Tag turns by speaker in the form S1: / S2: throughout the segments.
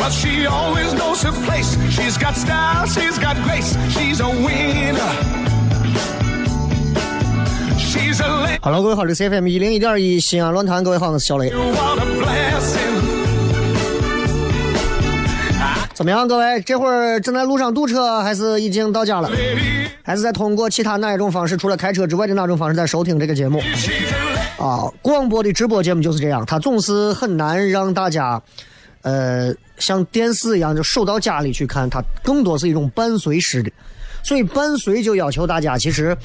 S1: But she always knows her place. She's got stars, she's got grace. She's a winner. 哈
S2: 喽，各位好，这是 FM 一零一点一西安论坛，各位好，我是小雷。怎么样，各位？这会儿正在路上堵车，还是已经到家了？还是在通过其他哪一种方式，除了开车之外的哪种方式在收听这个节目？啊，广播的直播节目就是这样，它总是很难让大家，呃，像电视一样就守到家里去看，它更多是一种伴随式的，所以伴随就要求大家，其实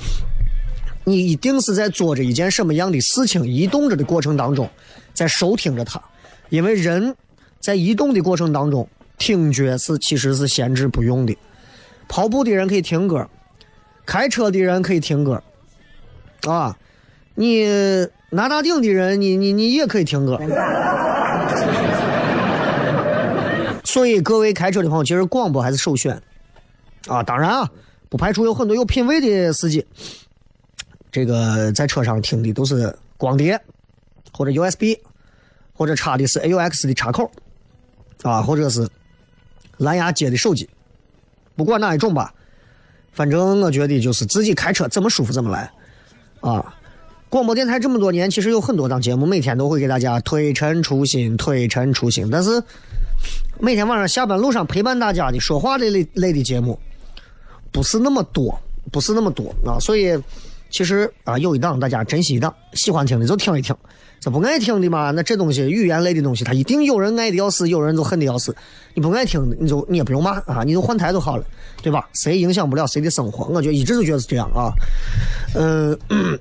S2: 你一定是在做着一件什么样的事情，移动着的过程当中，在收听着它，因为人在移动的过程当中，听觉是其实是闲置不用的，跑步的人可以听歌，开车的人可以听歌，啊。你拿大顶的人，你你你也可以听歌。所以各位开车的朋友，其实广播还是首选啊。当然啊，不排除有很多有品位的司机，这个在车上听的都是光碟或者 USB，或者插的是 AUX 的插口啊，或者是蓝牙接的手机。不管哪一种吧，反正我觉得就是自己开车怎么舒服怎么来啊。广播电台这么多年，其实有很多档节目，每天都会给大家推陈出新，推陈出新。但是每天晚上下班路上陪伴大家的说话类类类的节目，不是那么多，不是那么多啊。所以其实啊，有一档大家珍惜一档，喜欢听的就听一听，这不爱听的嘛，那这东西语言类的东西，它一定有人爱的要死，有人就恨的要死。你不爱听的，你就你也不用骂啊，你就换台就好了，对吧？谁影响不了谁的生活，我就一直都觉得是这样啊。嗯。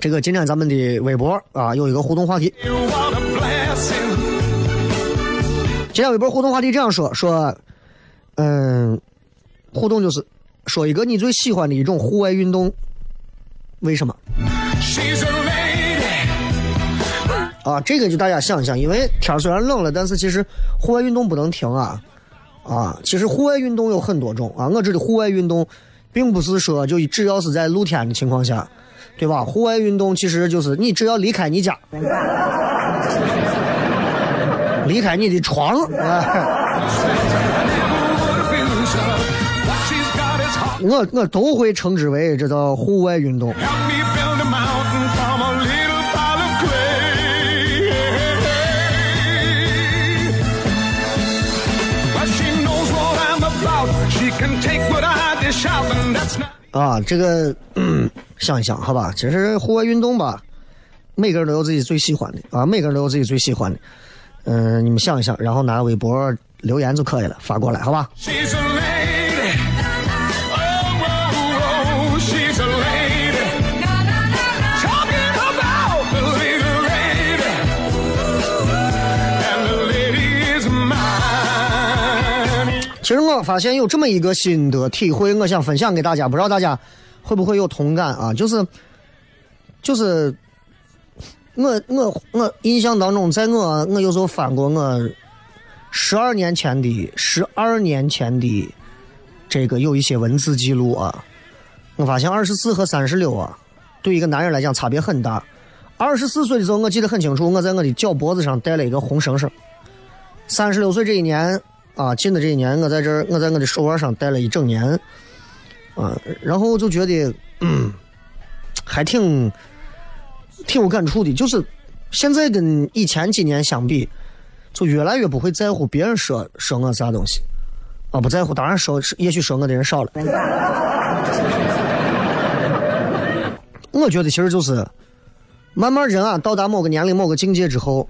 S2: 这个今天咱们的微博啊有一个互动话题
S1: ，What a blessing.
S2: 今天微博互动话题这样说说，嗯，互动就是说一个你最喜欢的一种户外运动，为什么啊？这个就大家想一想，因为天虽然冷了，但是其实户外运动不能停啊啊！其实户外运动有很多种啊，我指的户外运动，并不是说就只要是在露天的情况下。对吧？户外运动其实就是你只要离开你家，离开你的床。啊我我都会称之为这叫户外运动。啊这个嗯想一想好吧其实户外运动吧每个人都有自己最喜欢的啊每个人都有自己最喜欢的。嗯、你们想一想，然后拿微博留言就可以了，发过来，好吧？其实我发现有这么一个心得体会，我想分享给大家，不知道大家会不会有同感啊？就是就是我我我印象当中，在我我有时候翻过我十二年前的十二年前的这个有一些文字记录啊，我发现二十四和三十六啊，对一个男人来讲差别很大。二十四岁的时候，我记得很清楚，我在我的脚脖子上戴了一个红绳绳。三十六岁这一年。啊，近的这一年，我在这儿，我在我的手腕上戴了一整年，啊，然后就觉得，嗯，还挺挺有感触的。就是现在跟以前几年相比，就越来越不会在乎别人说说我啥东西，啊，不在乎。当然说，也许说我的人少了。我觉得其实就是，慢慢人啊，到达某个年龄、某个境界之后，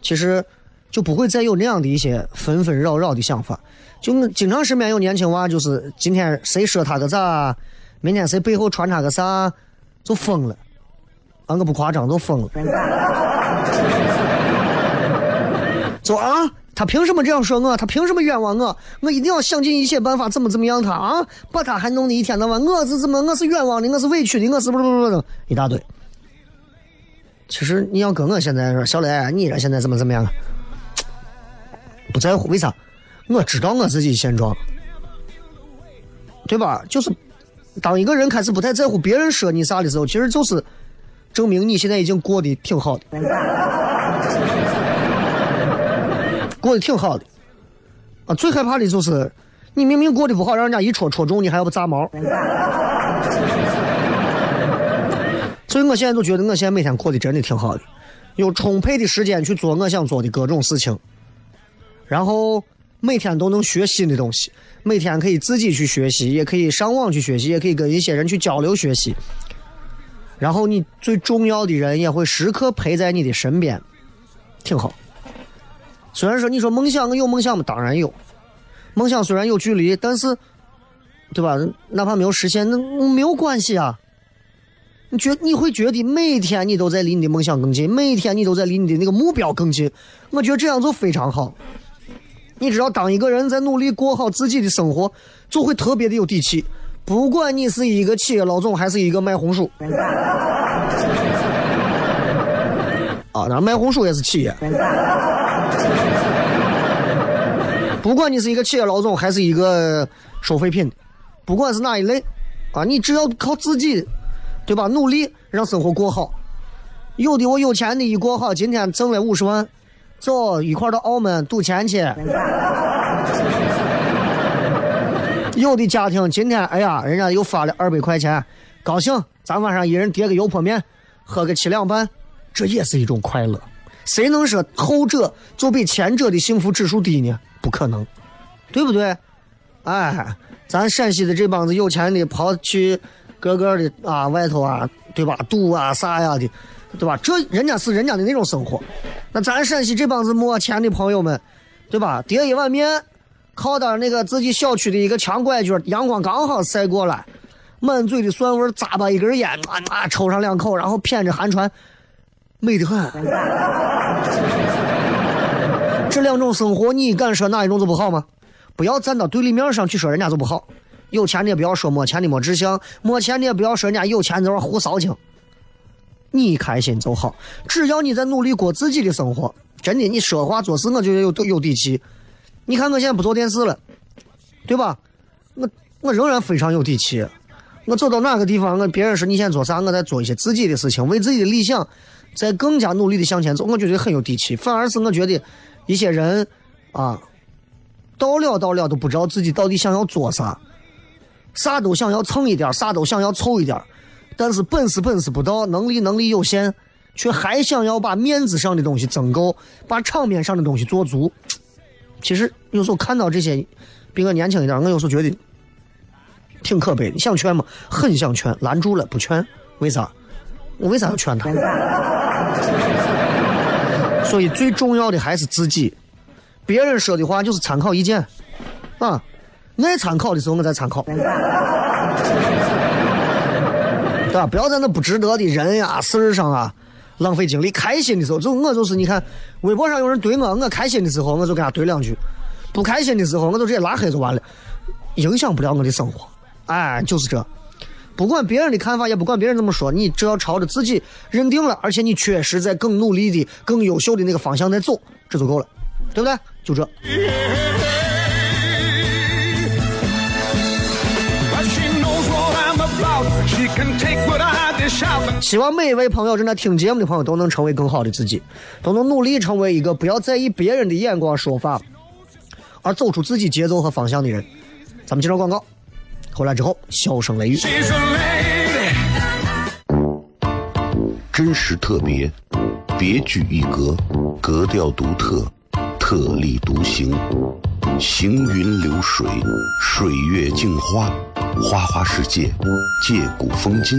S2: 其实。就不会再有那样的一些纷纷扰扰的想法。就经常身边有年轻娃，就是今天谁说他个啥，明天谁背后传他个啥，就疯了。啊，我不夸张，都疯了。就啊，他凭什么这样说我？他凭什么冤枉我？我一定要想尽一切办法，怎么怎么样他啊？把他还弄得一天到晚，我是怎么？我是冤枉的，我是委屈的，我是不不不不一大堆。其实你要跟我现在说，小雷，你这现在怎么怎么样？不在乎，为啥？我知道我自己现状，对吧？就是当一个人开始不太在乎别人说你啥的时候，其实就是证明你现在已经过得挺好的，过得挺好的。啊，最害怕的就是你明明过得不好，让人家一戳戳中，你还要不炸毛。所以我现在就觉得，我现在每天过得真的挺好的，有充沛的时间去做我想做的各种事情。然后每天都能学新的东西，每天可以自己去学习，也可以上网去学习，也可以跟一些人去交流学习。然后你最重要的人也会时刻陪在你的身边，挺好。虽然说你说梦想，我有梦想吗？当然有。梦想虽然有距离，但是，对吧？哪怕没有实现，那没有关系啊。你觉你会觉得每天你都在离你的梦想更近，每天你都在离你的那个目标更近。我觉得这样就非常好。你知道，当一个人在努力过好自己的生活，就会特别的有底气。不管你是一个企业老总，还是一个卖红薯，啊，那卖红薯也是企业。不管你是一个企业老总，还是一个收废品，不管是哪一类，啊，你只要靠自己，对吧？努力让生活过好。有的我有钱的一过好，今天挣了五十万。走一块到澳门赌钱去。有的家庭今天，哎呀，人家又发了二百块钱，高兴，咱晚上一人叠个油泼面，喝个七两半，这也是一种快乐。谁能说后者就比前者的幸福指数低呢？不可能，对不对？哎，咱陕西的这帮子有钱的跑去各个的啊外头啊，对吧？赌啊啥呀的。对吧？这人家是人家的那种生活，那咱陕西这帮子没钱的朋友们，对吧？叠一碗面，靠到那个自己小区的一个墙拐角，阳光刚好晒过来，满嘴的蒜味，咂巴一根烟，啊啊，抽上两口，然后谝着寒川，美得很。这两种生活，你敢说哪一种就不好吗？不要站到对立面上去说人家就不好。有钱的也不要说没钱的没志向，没钱的也不要说人家有钱在那胡骚情。你开心就好，只要你在努力过自己的生活，真的，你说话做事我觉得有有底气。你看我现在不做电视了，对吧？我我仍然非常有底气。我走到哪个地方，我别人说你现在做啥，我在做一些自己的事情，为自己的理想在更加努力的向前走，我觉得很有底气。反而是我觉得一些人啊，到了到了都不知道自己到底想要做啥，啥都想要蹭一点，啥都想要凑一点。但是本事本事不到，能力能力有限，却还想要把面子上的东西增够，把场面上的东西做足。其实有时候看到这些，比我年轻一点，我有时候觉得挺可悲的。想劝吗？很想劝，拦住了不劝。为啥？我为啥要劝他？所以最重要的还是自己。别人说的话就是参考意见啊，爱参考的时候我再参考。对吧？不要在那不值得的人呀、事儿上啊浪费精力。开心的时候，就我就是你看，微博上有人怼我，我开心的时候我就给他怼两句；不开心的时候，我就直接拉黑就完了，影响不了我的生活。哎，就是这。不管别人的看法，也不管别人怎么说，你只要朝着自己认定了，而且你确实在更努力的、更优秀的那个方向在走，这就够了，对不对？就这。
S1: She can take what I
S2: 希望每一位朋友正在听节目的朋友都能成为更好的自己，都能努力成为一个不要在意别人的眼光说法，而走出自己节奏和方向的人。咱们接着广告，回来之后笑声雷雨。
S3: 真实特别，别具一格，格调独特，特立独行，行云流水，水月镜花，花花世界，借古风今，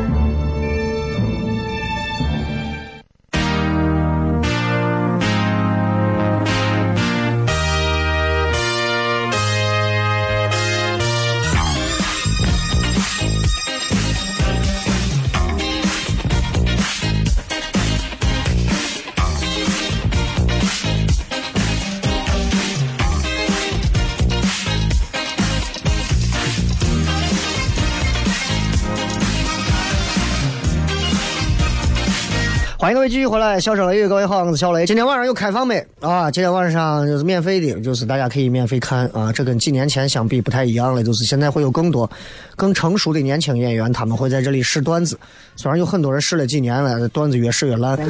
S2: 迎各位继续回来，笑声雷雨，各位好，我是小雷。今天晚上有开放没啊？今天晚上就是免费的，就是大家可以免费看啊。这跟几年前相比不太一样了，就是现在会有更多更成熟的年轻演员，他们会在这里试段子。虽然有很多人试了几年了，段子越试越烂。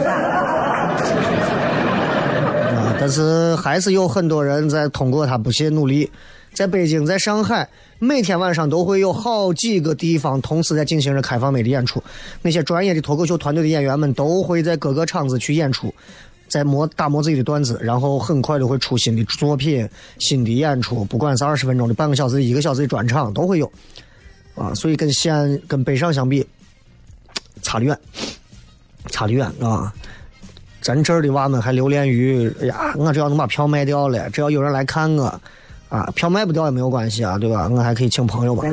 S2: 啊，但是还是有很多人在通过他不懈努力，在北京，在上海，每天晚上都会有好几个地方同时在进行着开放麦的演出。那些专业的脱口秀团队的演员们都会在各个场子去演出，在磨打磨自己的段子，然后很快就会出新的作品、新的演出，不管是二十分钟的、半个小时的、一个小时的专场都会有。啊，所以跟西安、跟北上相比，差得远，差得远啊！咱这儿的娃们还留恋于，哎呀，我只要能把票卖掉了，只要有人来看我，票卖不掉也没有关系啊，对吧？我还可以请朋友吧，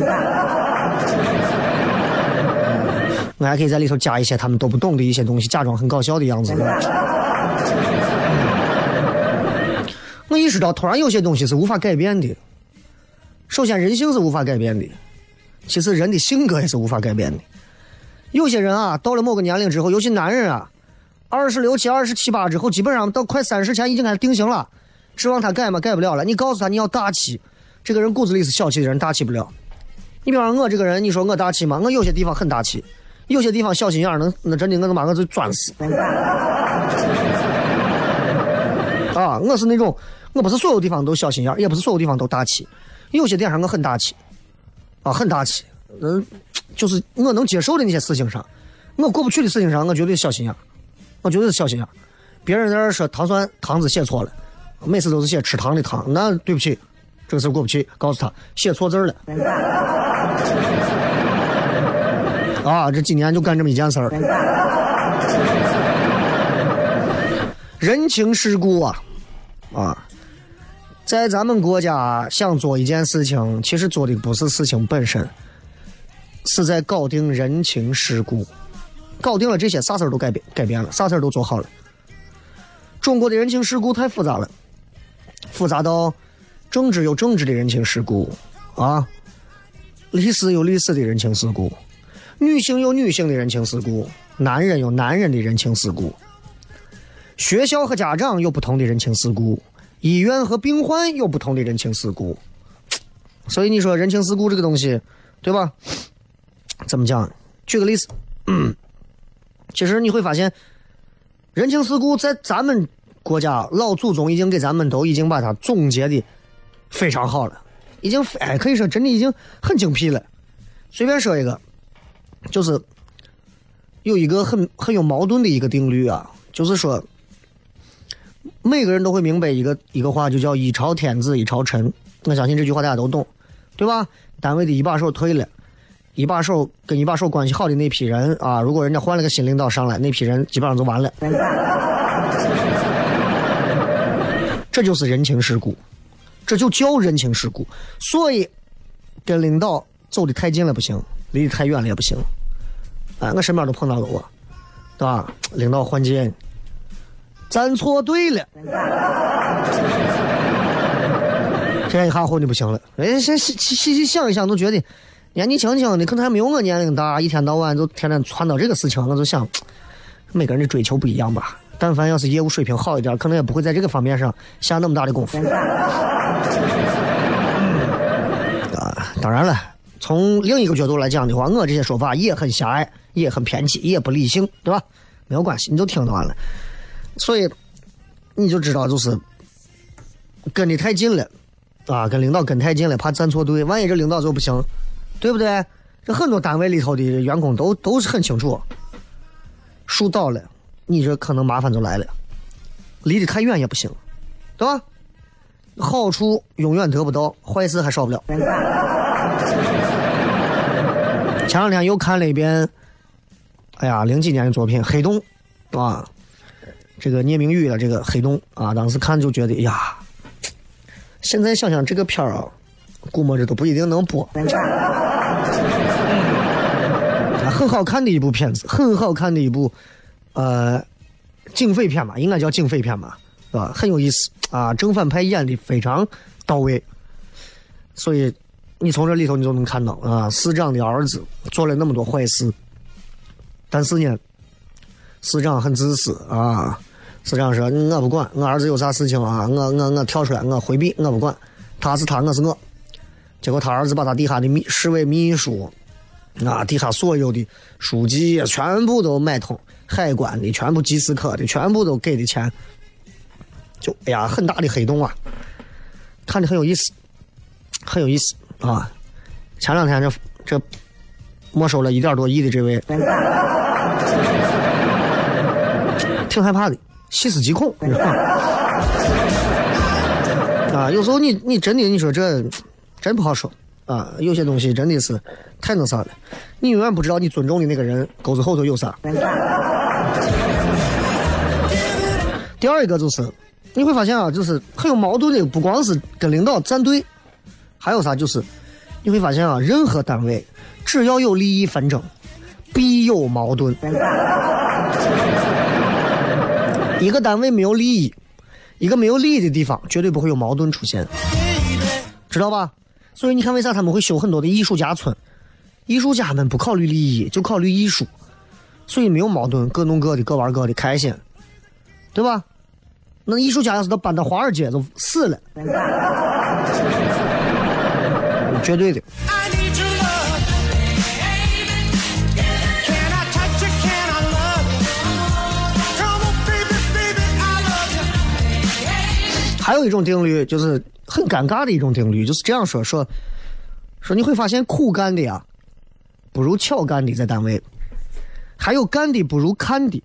S2: 我还可以在里头加一些他们都不懂的一些东西，假装很搞笑的样子。我意识到，突然有些东西是无法改变的。首先，人性是无法改变的；其次，人的性格也是无法改变的。有些人啊，到了某个年龄之后，尤其男人啊，二十六七、二十七八之后，基本上到快三十前已经开始定型了。指望他改吗？改不了了。你告诉他你要大气，这个人骨子里是小气的人，大气不了。你比方我这个人，你说我大气吗？我有些地方很大气，有些地方小心眼儿，能那真的我能把我就钻死。啊，我是那种，我不是所有地方都小心眼儿，也不是所有地方都大气，有些点上我很大气，啊，很大气。嗯，就是我能接受的那些事情上，我过不去的事情上，我绝对小心眼儿，我绝对是小心眼儿。别人在那儿说糖酸糖字写错了，每次都是写吃糖的糖，那对不起，这个事过不去，告诉他写错字了。啊，这几年就干这么一件事儿。人情世故啊，啊，在咱们国家想做一件事情，其实做的不是事情本身，是在搞定人情世故，搞定了这些，啥事儿都改变改变了，啥事儿都做好了。中国的人情世故太复杂了，复杂到政治有政治的人情世故啊，历史有历史的人情世故，女性有女性的人情世故，男人有男人的人情世故，学校和家长有不同的人情世故，医院和病患有不同的人情世故。所以你说人情世故这个东西，对吧？怎么讲？举个例子，嗯，其实你会发现，人情世故在咱们国家老祖宗已经给咱们都已经把它总结的非常好了，已经哎可以说真的已经很精辟了。随便说一个，就是有一个很很有矛盾的一个定律啊，就是说每个人都会明白一个一个话，就叫一朝天子一朝臣。我相信这句话大家都懂，对吧？单位的一把手退了。一把手跟一把手关系好的那批人啊，如果人家换了个新领导上来，那批人基本上就完了。这就是人情世故，这就叫人情世故。所以，跟领导走的太近了不行，离得太远了也不行。哎，我身边都碰到过，对吧？领导换届，站错队了，这一下混的不行了。哎，细细细细想一想，都觉得。年纪轻轻的，可能还没有我年龄大，一天到晚就天天传到这个事情，我就想，每个人的追求不一样吧。但凡要是业务水平好一点，可能也不会在这个方面上下那么大的功夫。啊，当然了，从另一个角度来讲的话，我这些说法也很狭隘，也很偏激，也不理性，对吧？没有关系，你就听完了。所以你就知道，就是跟的太近了，啊，跟领导跟太近了，怕站错队，万一这领导就不行。对不对？这很多单位里头的员工都都是很清楚，树倒了，你这可能麻烦就来了。离得太远也不行，对吧？好处永远得不到，坏事还少不了。前两天又看了一遍，哎呀，零几年的作品《黑洞》，啊，这个聂明宇的这个《黑洞》啊，当时看就觉得呀，现在想想这个片儿啊。估摸着都不一定能播。很好看的一部片子，很好看的一部，呃，警匪片吧，应该叫警匪片吧，是吧？很有意思啊，正反派演的非常到位。所以你从这里头你就能看到啊，市长的儿子做了那么多坏事，但是呢，市长很自私啊。市长说：“我不管，我儿子有啥事情啊，我我我跳出来，我回避，我不管，他是他，我是我。”结果他儿子把他底下的秘市委秘书，啊，底下所有的书记全部都买通，海关的全部技师科的全部都给的钱，就哎呀，很大的黑洞啊，看着很有意思，很有意思啊。前两天这这没收了一点多亿的这位，挺害怕的，细思极恐啊。有时候你你真的你说这。真不好说啊！有些东西真的是太那啥了，你永远不知道你尊重的那个人钩子后头有啥。第二一个就是你会发现啊，就是很有矛盾的，不光是跟领导站队，还有啥就是你会发现啊，任何单位只要有利益纷争，必有矛盾。一个单位没有利益，一个没有利益的地方，绝对不会有矛盾出现，知道吧？所以你看，为啥他们会修很多的艺术家村？艺术家们不考虑利益，就考虑艺术，所以没有矛盾，各弄各的，各玩各的，开心，对吧？那艺术家要是都搬到华尔街，就死了，绝对的。还有一种定律就是。很尴尬的一种定律，就是这样说说说，你会发现苦干的呀，不如巧干的在单位，还有干的不如看的，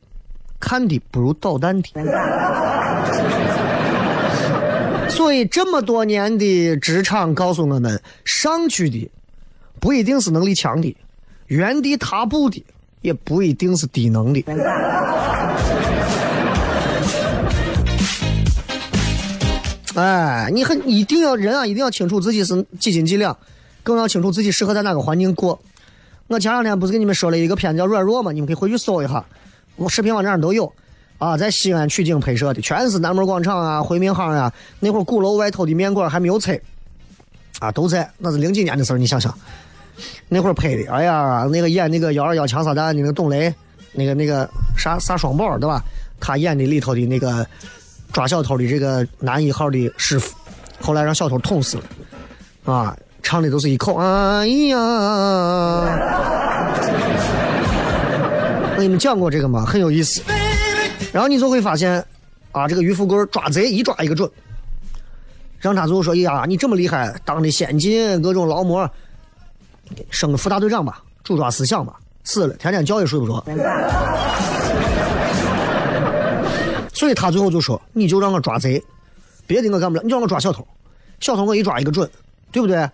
S2: 看的不如捣蛋的。所以这么多年的职场告诉我们，上去的不一定是能力强的，原地踏步的也不一定是低能的。哎，你很一定要人啊，一定要清楚自己是几斤几两，更要清楚自己适合在哪个环境过。我前两天不是跟你们说了一个片子叫《软弱》吗？你们可以回去搜一下，我视频网站上都有。啊，在西安取景拍摄的，全是南门广场啊、回民巷啊，那会儿鼓楼外头的面馆还没有拆，啊，都在，那是零几年的事儿，你想想，那会儿拍的，哎呀，那个演那个幺二幺枪杀弹的那个董雷，那个那个啥啥双宝对吧？他演的里头的那个抓小偷的这个男一号的师傅，后来让小偷捅死了，啊，唱的都是一口哎呀。我跟你们讲过这个吗？很有意思。然后你就会发现，啊，这个于富贵抓贼一抓一个准，让他最后说：“哎呀，你这么厉害，当的先进，各种劳模，升个副大队长吧，主抓思想吧，死了，天天觉也睡不着。”所以他最后就说：“你就让我抓贼，别的我干不了，你就让我抓小偷，小偷我一抓一个准，对不对？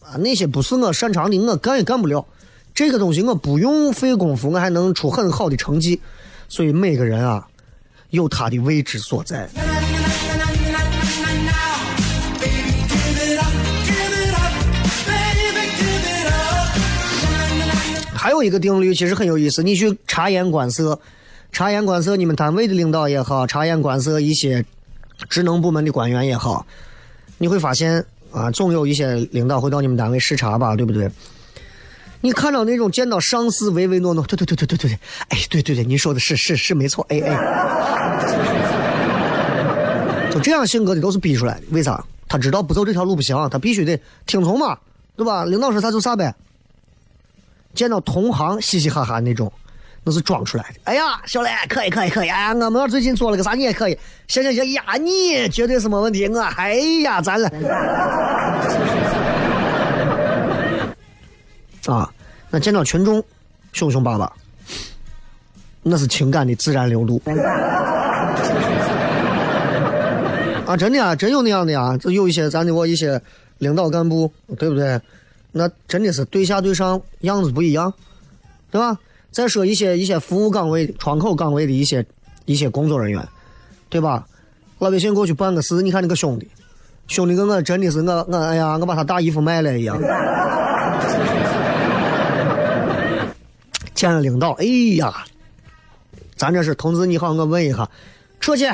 S2: 啊，那些不是我擅长的，我干也干不了。这个东西我不用费功夫，我还能出很好的成绩。所以每个人啊，有他的位置所在。”还有一个定律，其实很有意思。你去察言观色，察言观色，你们单位的领导也好，察言观色一些职能部门的官员也好，你会发现啊，总有一些领导会到你们单位视察吧，对不对？你看到那种见到上司唯唯诺诺，对对对对对对对，哎，对对对，你说的是是是没错，哎哎，就这样性格的都是逼出来的。为啥？他知道不走这条路不行，他必须得听从嘛，对吧？领导说啥就啥呗。见到同行嘻嘻哈哈那种，那是装出来的。哎呀，小磊，可以可以可以，哎呀，我们最近做了个啥，你也可以。行行行，呀，你绝对是没问题。我，哎呀，咱了。啊，那见到群众，凶凶巴巴，那是情感的自然流露。啊，真的啊，真有那样的呀，就有一些咱的我一些领导干部，对不对？那真的是对下对上样子不一样，对吧？再说一些一些服务岗位、窗口岗位的一些一些工作人员，对吧？老百姓过去办个事，你看那个兄弟，兄弟跟我真的是我我哎呀，我把他大衣服卖了一样。见了领导，哎呀，咱这是同志你好，我问一下，出去。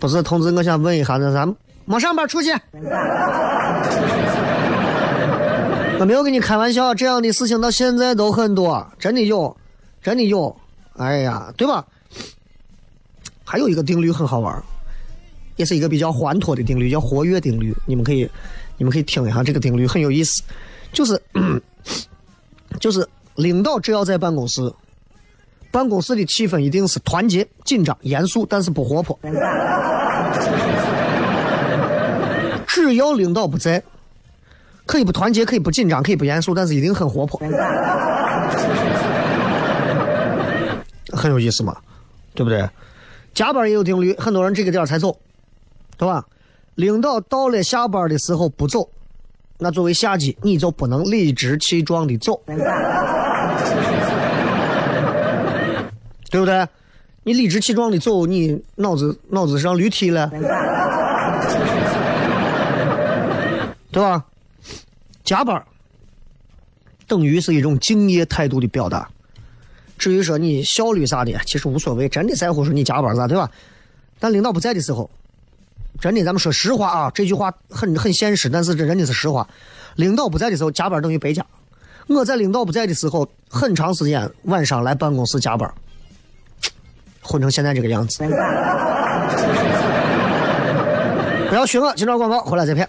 S2: 不是同志，我想问一下，那咱。没上班出去，没有跟你开玩笑，这样的事情到现在都很多，真的有，真的有，哎呀，对吧？还有一个定律很好玩，也是一个比较欢脱的定律，叫活跃定律。你们可以，你们可以听一下这个定律很有意思，就是，就是领导只要在办公室，办公室的气氛一定是团结、紧张、严肃，但是不活泼。只要领导不在，可以不团结，可以不紧张，可以不严肃，但是一定很活泼，很有意思嘛，对不对？加班也有定律，很多人这个点才走，对吧？领导到了下班的时候不走，那作为下级你就不能理直气壮的走，对不对？你理直气壮的走，你脑子脑子上驴踢了。对吧？加班等于是一种敬业态度的表达。至于说你效率啥的，其实无所谓，真的在乎说你加班咋，对吧？但领导不在的时候，真的咱们说实话啊，这句话很很现实，但是这真的是实话。领导不在的时候，加班等于白加。我在领导不在的时候，很长时间晚上来办公室加班，混成现在这个样子。不要学我，今朝广告回来再骗。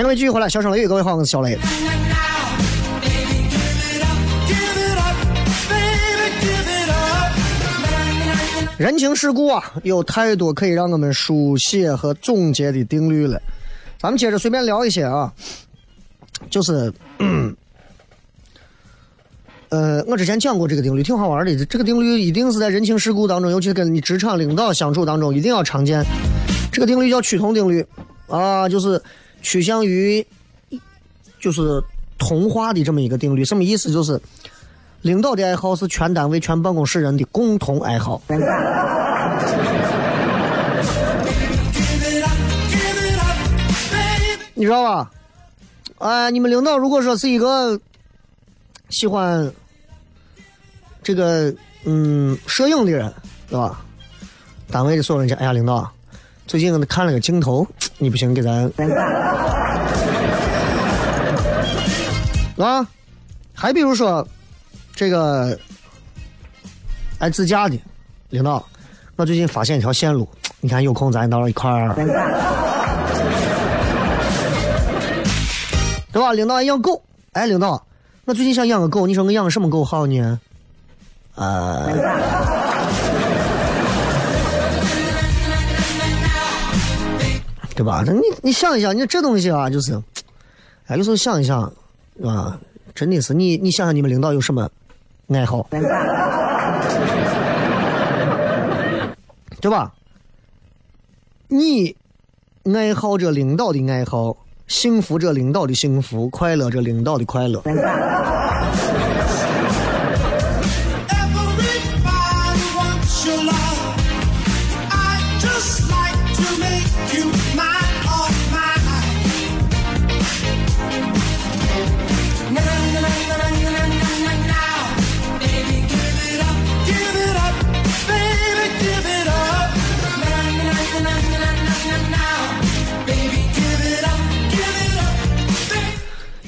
S2: 欢迎各位继续回来，小声雷雨，各位好，我是小雷。人情世故啊，有太多可以让我们书写和总结的定律了。咱们接着随便聊一些啊，就是，呃，我之前讲过这个定律，挺好玩的。这个定律一定是在人情世故当中，尤其是跟你职场领导相处当中，一定要常见。这个定律叫趋同定律啊，就是趋向于就是同化的这么一个定律。什么意思？就是领导的爱好是全单位、全办公室人的共同爱好。你知道吧？哎，你们领导如果说是一个喜欢这个嗯摄影的人，对吧？单位的所有人讲，哎呀，领导，最近看了个镜头，你不行，给咱啊。还比如说这个爱自驾的领导，我最近发现一条线路，你看有空咱到时候一块儿。对吧？领导爱养狗，哎，领导，我最近想养个狗，你说我养个什么狗好呢？呃，对吧？那你你想一想，你这东西啊，就是，哎，有时候想一想，啊，真的是你你想想，你们领导有什么爱好？对吧？你爱好着领导的爱好。幸福着领导的幸福，快乐着领导的快乐。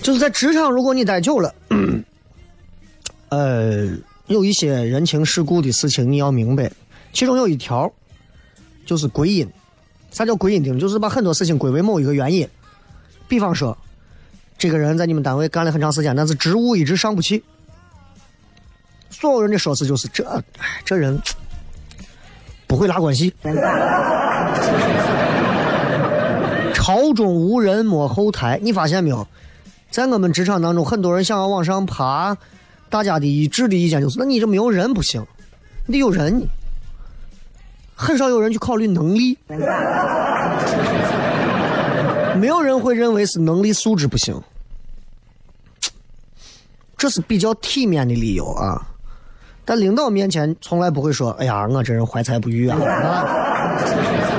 S2: 就是在职场，如果你待久了，呃，有一些人情世故的事情你要明白。其中有一条，就是归因。啥叫归因定律？就是把很多事情归为某一个原因。比方说，这个人在你们单位干了很长时间，但是职务一直上不去。所有人的说辞就是这，哎，这人不会拉关系。朝中无人摸后台，你发现没有？在我们职场当中，很多人想要往上爬，大家的一致的意见就是：那你这没有人不行，你得有人。很少有人去考虑能力，没有人会认为是能力素质不行，这是比较体面的理由啊。但领导面前从来不会说：“哎呀，我这人怀才不遇啊。啊”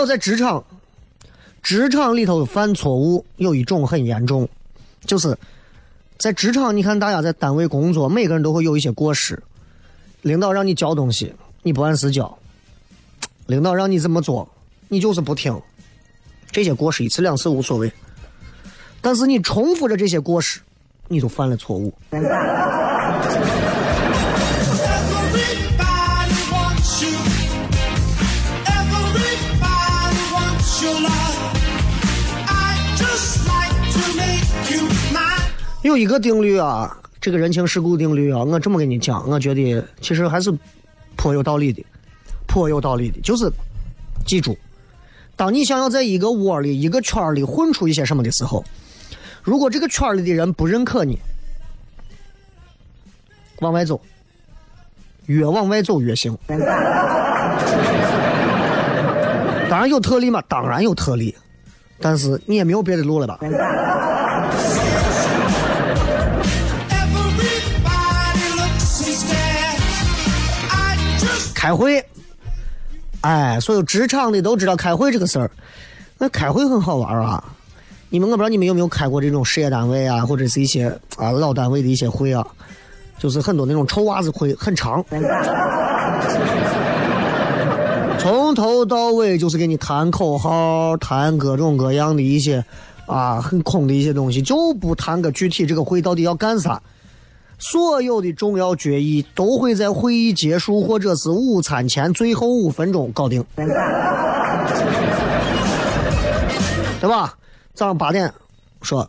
S2: 有在职场，职场里头犯错误有一种很严重，就是在职场，你看大家在单位工作，每个人都会有一些过失。领导让你交东西，你不按时交；领导让你怎么做，你就是不听。这些过失一次两次无所谓，但是你重复着这些过失，你就犯了错误。有一个定律啊，这个人情世故定律啊，我这么跟你讲，我觉得其实还是颇有道理的，颇有道理的。就是记住，当你想要在一个窝里、一个圈里混出一些什么的时候，如果这个圈里的人不认可你，往外走，越往外走越行。当然有特例嘛，当然有特例，但是你也没有别的路了吧？开会，哎，所有职场的都知道开会这个事儿。那开会很好玩啊！你们我不知道你们有没有开过这种事业单位啊，或者是一些啊老单位的一些会啊，就是很多那种臭袜子会，很长，从头到尾就是给你谈口号，谈各种各样的一些啊很空的一些东西，就不谈个具体这个会到底要干啥。所有的重要决议都会在会议结束或者是午餐前最后五分钟搞定，对吧？早上八点说，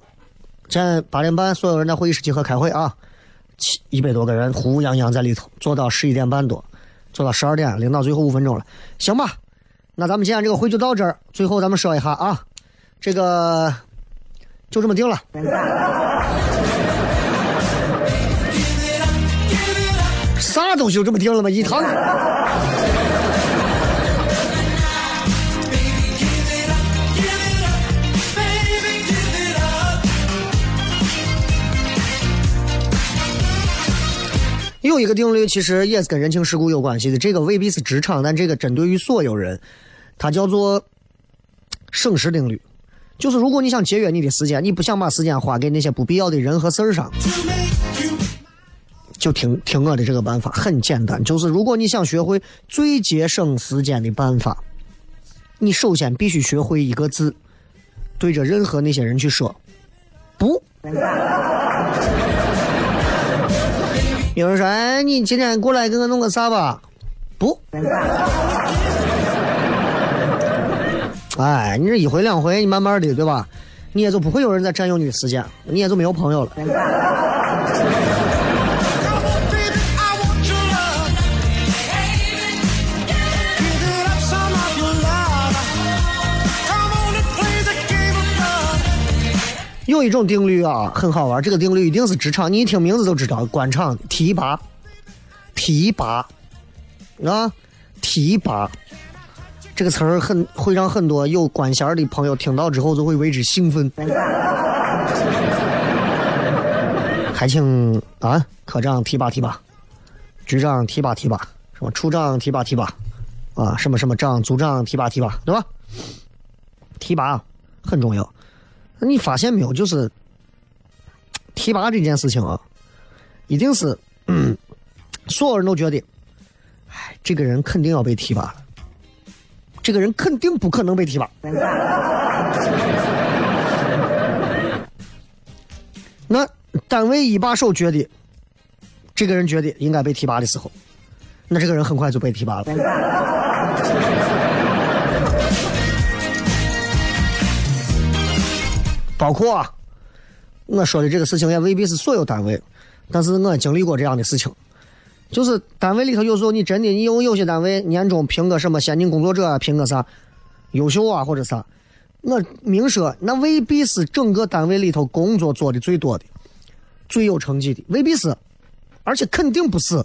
S2: 现在八点半所有人在会议室集合开会啊，七一百多个人呼呼泱泱在里头，坐到十一点半多，坐到十二点，领导最后五分钟了，行吧？那咱们今天这个会就到这儿，最后咱们说一下啊，这个就这么定了。啥东西就这么定了吗？一堂。有一个定律，其实也是跟人情世故有关系的。这个未必是职场，但这个针对于所有人，它叫做省时定律。就是如果你想节约你的时间，你不想把时间花给那些不必要的人和事儿上，就听听我的这个办法，很简单，就是如果你想学会最节省时间的办法，你首先必须学会一个字，对着任何那些人去说“不”。有人说：“哎，你今天过来给我弄个啥吧？”不。哎，你这一回两回，你慢慢的，对吧？你也就不会有人再占用你的时间，你也就没有朋友了。有一种定律啊，很好玩。这个定律一定是职场，你一听名字都知道，官场提拔，提拔，啊，提拔，这个词儿很会让很多有官衔的朋友听到之后就会为之兴奋。还请啊，科长提拔提拔，局长提拔提拔，什么处长提拔提拔，啊，什么什么长组长提拔提拔，对吧？提拔很重要。你发现没有？就是提拔这件事情啊，一定是，嗯，所有人都觉得，哎，这个人肯定要被提拔了，这个人肯定不可能被提拔。那单位一把手觉得，这个人觉得应该被提拔的时候，那这个人很快就被提拔了。包括啊，我说的这个事情也未必是所有单位，但是我经历过这样的事情，就是单位里头有时候你真的你有有些单位年终评个什么先进工作者啊，评个啥优秀啊或者啥，我明说那未必是整个单位里头工作做的最多的、最有成绩的，未必是，而且肯定不是，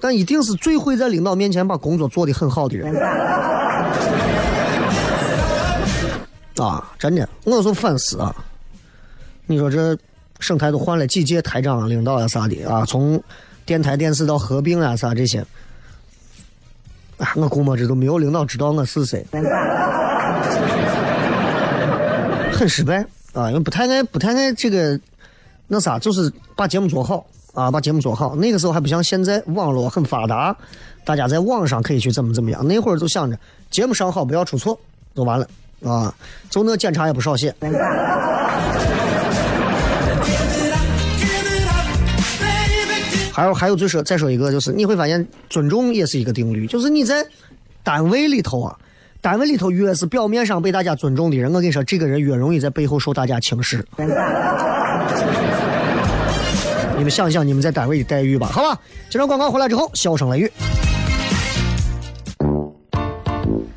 S2: 但一定是最会在领导面前把工作做得很好的人。啊，真的，我就反思啊！你说这省台都换了几届台长、领导呀啥的啊，从电台、电视到合并啊啥这些，啊，我估摸着都没有领导知道我是谁，很失败啊！因为不太爱不太爱这个那啥，就是把节目做好啊，把节目做好。那个时候还不像现在，网络很发达，大家在网上可以去怎么怎么样。那会儿就想着节目上好，不要出错，就完了。啊，就那检查也不少写。还有还有，最说再说一个，就是你会发现尊重也是一个定律，就是你在单位里头啊，单位里头越是表面上被大家尊重的人，我跟你说，这个人越容易在背后受大家轻视。你们想想你们在单位的待遇吧，好吧？这段广告回来之后，笑声雷雨。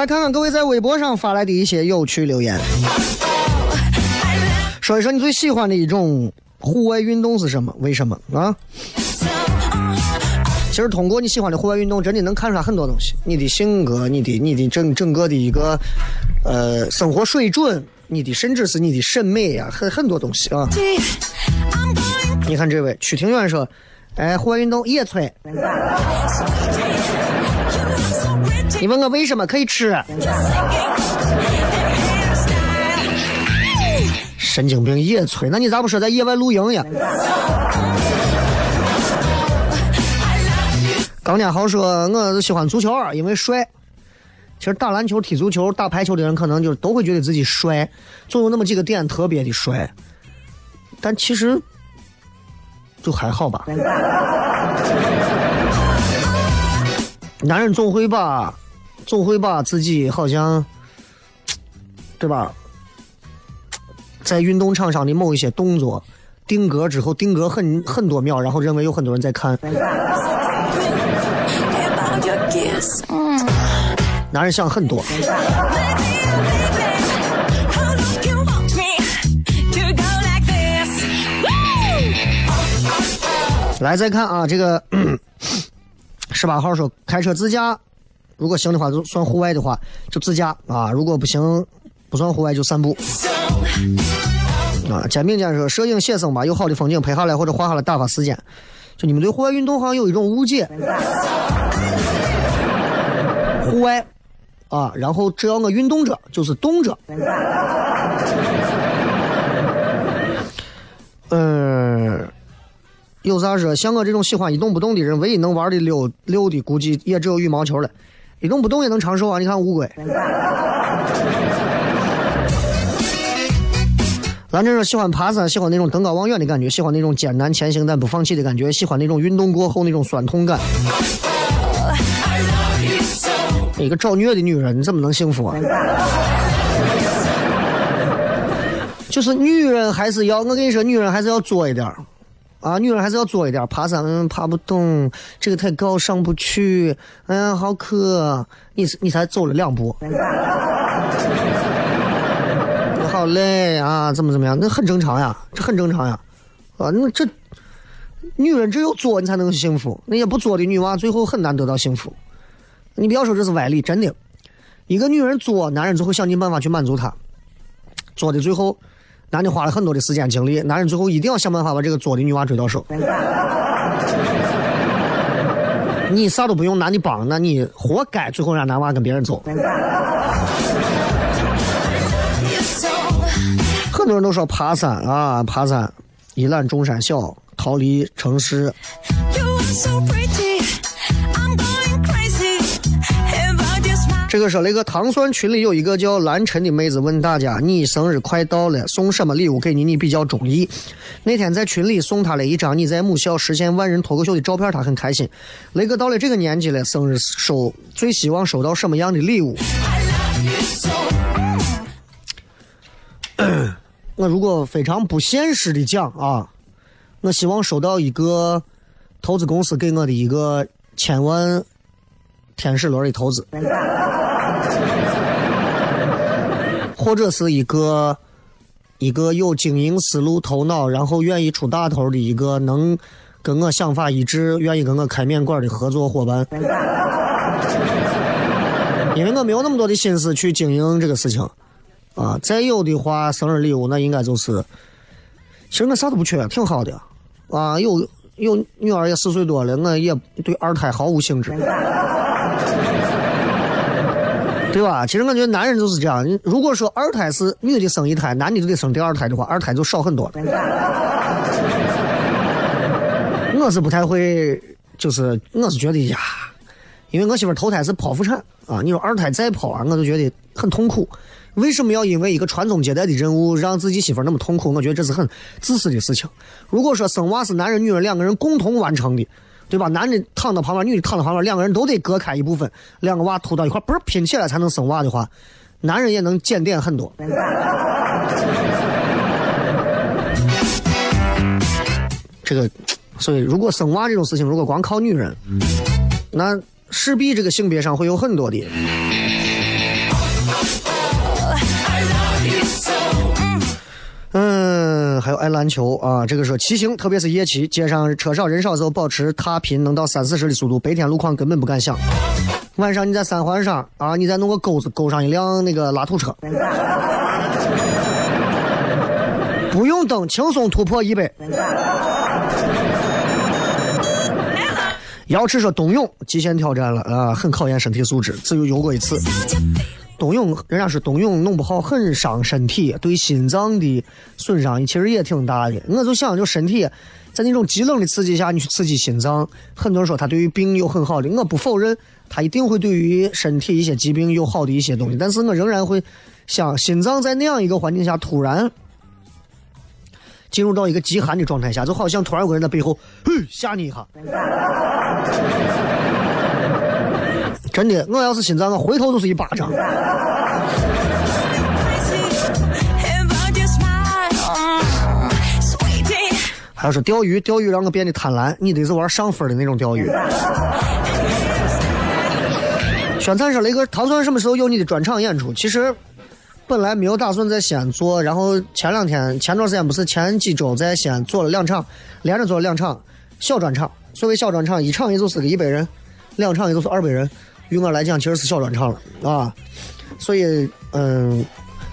S2: 来，看看各位在微博上发来的一些有趣留言。说一说你最喜欢的一种户外运动是什么？为什么啊？其实通过你喜欢的户外运动，真的能看出来很多东西，你的性格，你的你的整整个的一个呃生活水准，你的甚至是你的审美呀、很很多东西啊。你看这位曲庭远说，哎，户外运动野炊，你问我为什么可以吃？神经病，野炊，那你咋不说在野外露营呀
S4: ？I love you.
S2: 钢铁豪说，我喜欢足球，因为帅。其实打篮球、踢足球、打排球的人，可能就都会觉得自己帅，总有那么几个点特别的帅。但其实就还好吧。男人总会把，总会把自己好像，对吧？在运动场上的某一些动作定格之后，定格很很多秒，然后认为有很多人在看。男人想很多。来，再看啊，这个十八号说开车自驾，如果行的话就算户外的话就自驾啊，如果不行不算户外就散步。啊，煎饼姐说摄影写生吧，有好的风景拍下来或者画下来打发时间。就你们对户外运动好像有一种误解，户外啊，然后只要我运动着就是动着。嗯，有啥说？像我这种喜欢一动不动的人，唯一能玩的溜溜的，估计也只有羽毛球了。一动不动也能长寿啊！你看乌龟。咱这说喜欢爬山，喜欢那种登高望远的感觉，喜欢那种艰难前行但不放弃的感觉，喜欢那种运动过后那种酸痛感。一个找虐的女人，你怎么能幸福啊？就是女人还是要，我跟你说，女人还是要作一点啊，女人还是要作一点。爬山爬不动，这个太高上不去，哎呀好渴，你你才走了两步，好累啊，怎么怎么样？那很正常呀，这很正常呀，啊，那这女人只有作你才能幸福，那些不作的女娃最后很难得到幸福。你不要说这是歪理，真的，一个女人作，男人就会想尽办法去满足她，作的最后，男的花了很多的时间精力，男人最后一定要想办法把这个作的女娃追到手。你啥都不用拿你帮，那你活该，最后让男娃跟别人走。很多人都说爬山啊，爬山，一览众山小，逃离城市。
S4: You are so pretty.
S2: 这个说那个糖蒜群里有一个叫蓝晨的妹子问大家：“你生日快到了，送什么礼物给你？你比较中意？”那天在群里送她了一张你在母校实现万人脱口秀的照片，她很开心。雷哥到了这个年纪了，生日收最希望收到什么样的礼物？我如果非常不现实的讲啊，我希望收到一个投资公司给我的一个千万天使轮的投资，或者是一个一个有经营思路、头脑，然后愿意出大头的一个能跟我想法一致、愿意跟我开面馆的合作伙伴。因为我没有那么多的心思去经营这个事情。啊，再有的话，生日礼物那应该就是，其实我啥都不缺，挺好的，啊，有有女儿也四岁多了，我也对二胎毫无兴致，对吧？其实我觉得男人就是这样，如果说二胎是女的生一胎，男的就得生第二胎的话，二胎就少很多了。我是不太会，就是我是觉得呀，因为我媳妇儿头胎是剖腹产啊，你说二胎再剖啊，我就觉得很痛苦。为什么要因为一个传宗接代的任务让自己媳妇儿那么痛苦？我觉得这是很自私的事情。如果说生娃是男人女人两个人共同完成的，对吧？男的躺到旁边，女的躺到旁边，两个人都得隔开一部分，两个娃吐到一块，不是拼起来才能生娃的话，男人也能检点很多。这个，所以如果生娃这种事情，如果光靠女人，那势必这个性别上会有很多的。还有爱篮球啊，这个说骑行，特别是夜骑，街上车少人少的时候，保持踏频能到三四十的速度，白天路况根本不敢想。晚上你在三环上啊，你再弄个钩子勾上一辆那个拉土车，不用蹬，轻松突破一百。瑶池说冬泳极限挑战了啊，很考验身体素质，只有游过一次。冬泳，人家说冬泳弄不好很伤身体，对心脏的损伤其实也挺大的。我就想，就身体在那种极冷的刺激下，你去刺激心脏，很多人说它对于病有很好的，我不否认它一定会对于身体一些疾病有好的一些东西，但是我仍然会想，心脏在那样一个环境下突然进入到一个极寒的状态下，就好像突然有个人在背后，嘿，吓你一下。真的，我要是心脏，我回头就是一巴掌。还有说钓鱼，钓鱼让我变得贪婪，你得是玩上分的那种钓鱼。宣灿说：“雷哥，糖蒜什么时候有你的专场演出？其实本来没有打算在西安做，然后前两天前段时间不是前几周在西安做了两场，连着做了两场小专场。所谓小专场，一场也就是个一百人，两场也就是二百人。于我来讲，其实是小专场了啊。所以，嗯，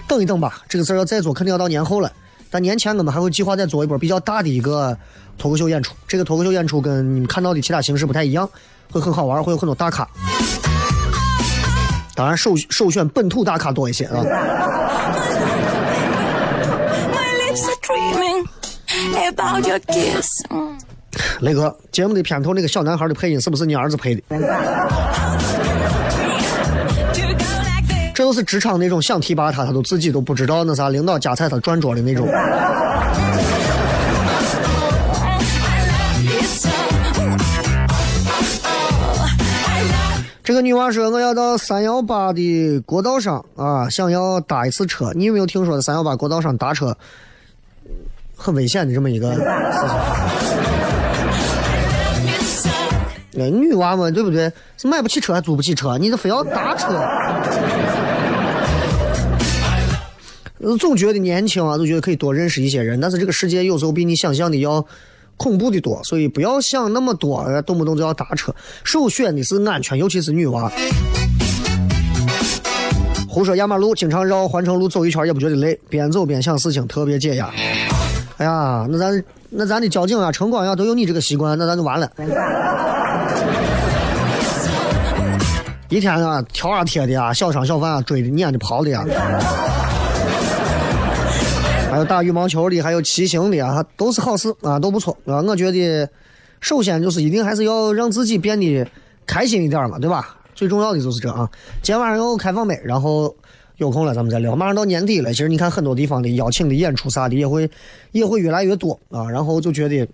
S2: 等一等吧，这个事儿要再做，肯定要到年后了。但年前我们还会计划再做一波比较大的一个脱口秀演出。这个脱口秀演出跟你们看到的其他形式不太一样，会很好玩，会有很多大咖。当然首首选本土大咖多一些啊。
S4: My lips are dreaming about your kiss. Mm.
S2: 雷哥，节目的片头那个小男孩的配音是不是你儿子配的？这都是职场那种想提拔他，他都自己都不知道那啥领导夹菜他转桌的那种。这个女娃说：“我要到三幺八的国道上啊，想要搭一次车。你有没有听说三幺八国道上搭车很危险的这么一个事情
S4: ？you so.
S2: 呃女娃嘛，对不对？是买不起车还租不起车，你这非要搭车。总觉得年轻啊，就觉得可以多认识一些人，但是这个世界有时候比你想象的要恐怖的多，所以不要想那么多，动不动就要搭车。首选的是安全，尤其是女娃。胡说压马路，经常绕环城路走一圈也不觉得累，边走边想事情，特别解压。哎呀，那咱那咱的交警啊、城管呀都有你这个习惯，那咱就完了。一天啊跳啊贴的啊，小商小贩啊追的撵的跑的呀。还有打羽毛球的，还有骑行的啊，都是好事啊，都不错啊。我觉得，首先就是一定还是要让自己变得开心一点嘛，对吧？最重要的就是这啊。今天晚上要开放麦，然后有空了咱们再聊。马上到年底了，其实你看很多地方的邀请的演出啥的也会也会越来越多啊。然后就觉得，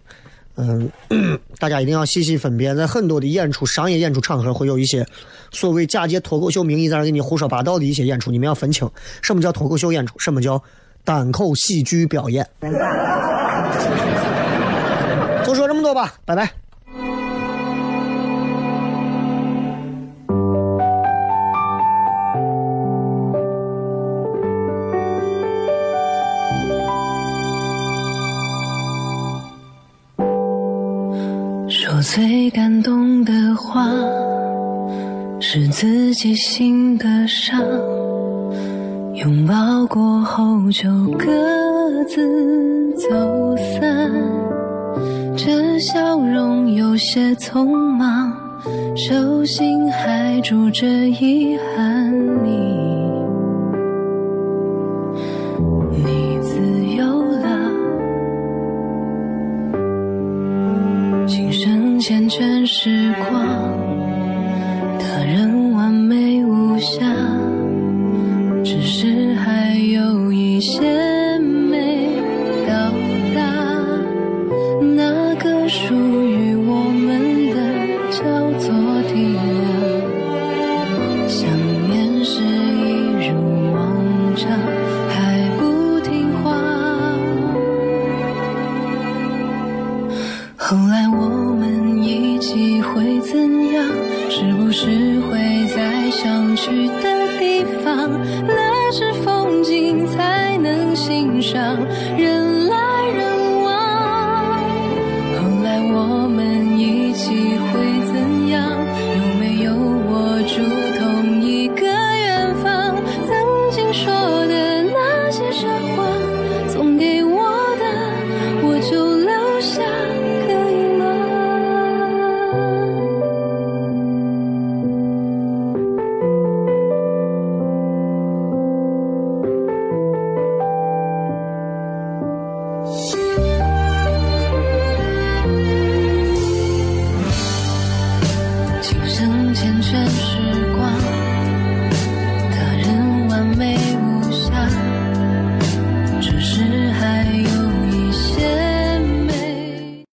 S2: 嗯，大家一定要细细分辨，在很多的演出、商业演出场合会有一些所谓假借脱口秀名义在那给你胡说八道的一些演出，你们要分清什么叫脱口秀演出，什么叫单口喜剧表演。就说这么多吧，拜拜。
S5: 说最感动的话，是自己心的伤。拥抱过后就各自走散，这笑容有些匆忙，手心还住着遗憾。你，你自由了。今生缱绻时光，